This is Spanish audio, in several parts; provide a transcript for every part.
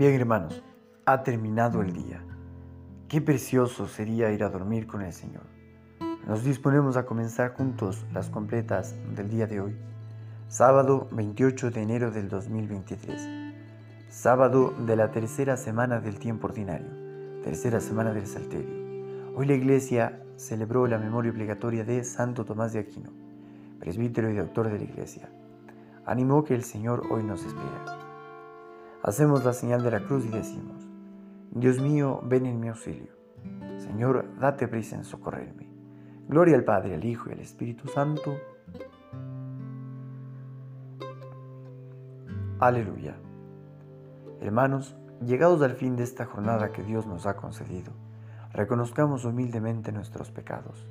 Bien hermanos, ha terminado el día. Qué precioso sería ir a dormir con el Señor. Nos disponemos a comenzar juntos las completas del día de hoy, sábado 28 de enero del 2023, sábado de la tercera semana del tiempo ordinario, tercera semana del Salterio. Hoy la Iglesia celebró la memoria obligatoria de Santo Tomás de Aquino, presbítero y doctor de la Iglesia. Animó que el Señor hoy nos espera. Hacemos la señal de la cruz y decimos, Dios mío, ven en mi auxilio. Señor, date prisa en socorrerme. Gloria al Padre, al Hijo y al Espíritu Santo. Aleluya. Hermanos, llegados al fin de esta jornada que Dios nos ha concedido, reconozcamos humildemente nuestros pecados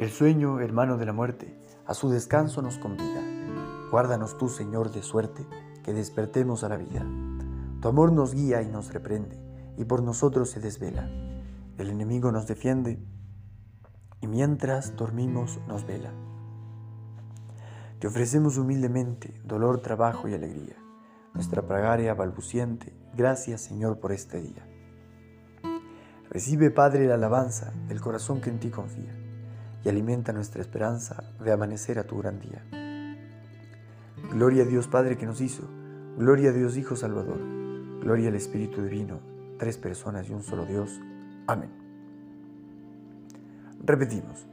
El sueño, hermano de la muerte, a su descanso nos convida. Guárdanos tú, Señor, de suerte, que despertemos a la vida. Tu amor nos guía y nos reprende, y por nosotros se desvela. El enemigo nos defiende, y mientras dormimos nos vela. Te ofrecemos humildemente dolor, trabajo y alegría. Nuestra plegaria balbuciente, gracias Señor por este día. Recibe, Padre, la alabanza del corazón que en ti confía y alimenta nuestra esperanza de amanecer a tu gran día. Gloria a Dios Padre que nos hizo, gloria a Dios Hijo Salvador, gloria al Espíritu Divino, tres personas y un solo Dios. Amén. Repetimos,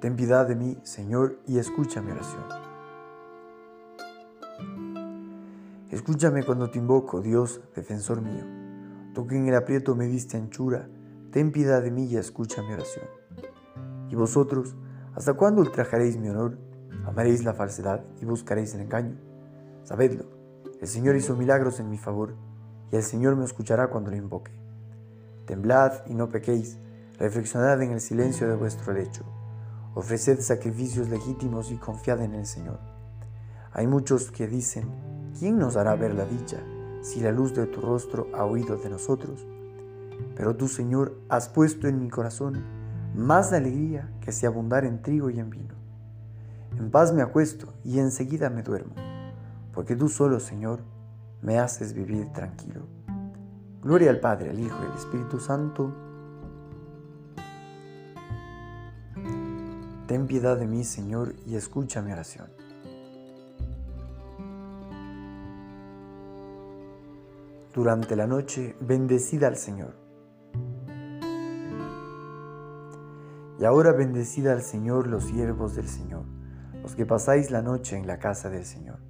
ten piedad de mí, Señor, y escucha mi oración. Escúchame cuando te invoco, Dios, defensor mío. Tú que en el aprieto me diste anchura, ten piedad de mí y escucha mi oración. ¿Y vosotros, hasta cuándo ultrajaréis mi honor? ¿Amaréis la falsedad y buscaréis el engaño? Sabedlo, el Señor hizo milagros en mi favor, y el Señor me escuchará cuando lo invoque. Temblad y no pequéis, reflexionad en el silencio de vuestro lecho, ofreced sacrificios legítimos y confiad en el Señor. Hay muchos que dicen, ¿quién nos hará ver la dicha si la luz de tu rostro ha huido de nosotros? Pero tú, Señor, has puesto en mi corazón más de alegría que si abundar en trigo y en vino. En paz me acuesto y enseguida me duermo, porque tú solo, Señor, me haces vivir tranquilo. Gloria al Padre, al Hijo y al Espíritu Santo. Ten piedad de mí, Señor, y escucha mi oración. Durante la noche, bendecida al Señor Y ahora bendecid al Señor los siervos del Señor, los que pasáis la noche en la casa del Señor.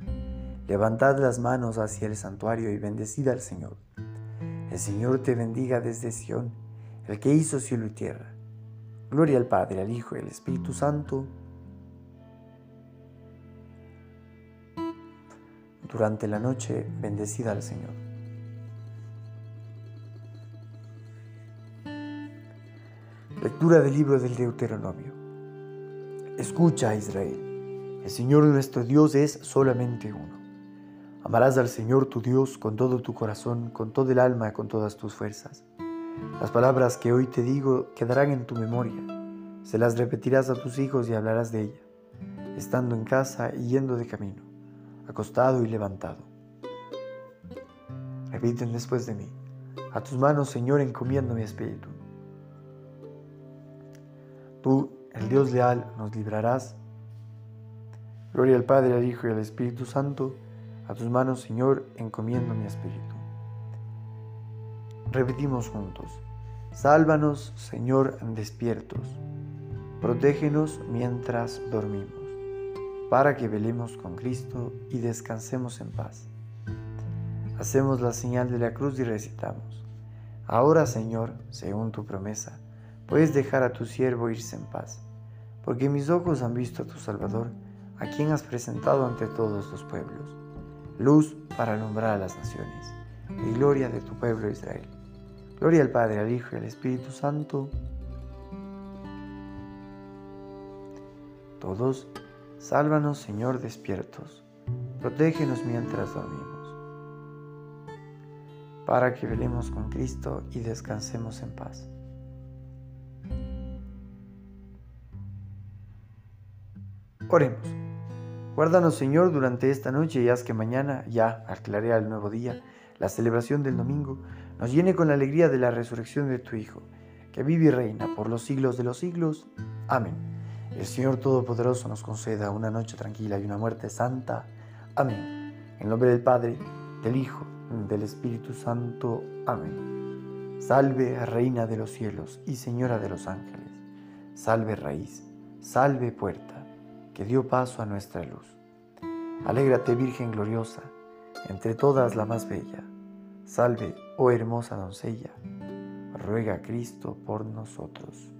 Levantad las manos hacia el santuario y bendecid al Señor. El Señor te bendiga desde Sión, el que hizo cielo y tierra. Gloria al Padre, al Hijo y al Espíritu Santo. Durante la noche, bendecid al Señor. Lectura del libro del Deuteronomio. Escucha, Israel, el Señor nuestro Dios es solamente uno. Amarás al Señor tu Dios con todo tu corazón, con todo el alma con todas tus fuerzas. Las palabras que hoy te digo quedarán en tu memoria. Se las repetirás a tus hijos y hablarás de ella, estando en casa y yendo de camino, acostado y levantado. Repiten después de mí. A tus manos, Señor, encomiendo mi espíritu. Tú, el Dios leal, nos librarás. Gloria al Padre, al Hijo y al Espíritu Santo. A tus manos, Señor, encomiendo mi espíritu. Repetimos juntos. Sálvanos, Señor, despiertos. Protégenos mientras dormimos, para que velemos con Cristo y descansemos en paz. Hacemos la señal de la cruz y recitamos. Ahora, Señor, según tu promesa, puedes dejar a tu siervo irse en paz, porque mis ojos han visto a tu Salvador, a quien has presentado ante todos los pueblos, luz para alumbrar a las naciones, y gloria de tu pueblo Israel. Gloria al Padre, al Hijo y al Espíritu Santo. Todos, sálvanos, Señor, despiertos, protégenos mientras dormimos para que velemos con Cristo y descansemos en paz. Oremos. Guárdanos, Señor, durante esta noche y haz que mañana, ya al clarear el nuevo día, la celebración del domingo, nos llene con la alegría de la resurrección de tu Hijo, que vive y reina por los siglos de los siglos. Amén. El Señor Todopoderoso nos conceda una noche tranquila y una muerte santa. Amén. En nombre del Padre, del Hijo, del Espíritu Santo. Amén. Salve, Reina de los cielos y Señora de los ángeles. Salve, raíz. Salve, puerta, que dio paso a nuestra luz. Alégrate, Virgen gloriosa, entre todas la más bella. Salve, oh hermosa doncella. Ruega Cristo por nosotros.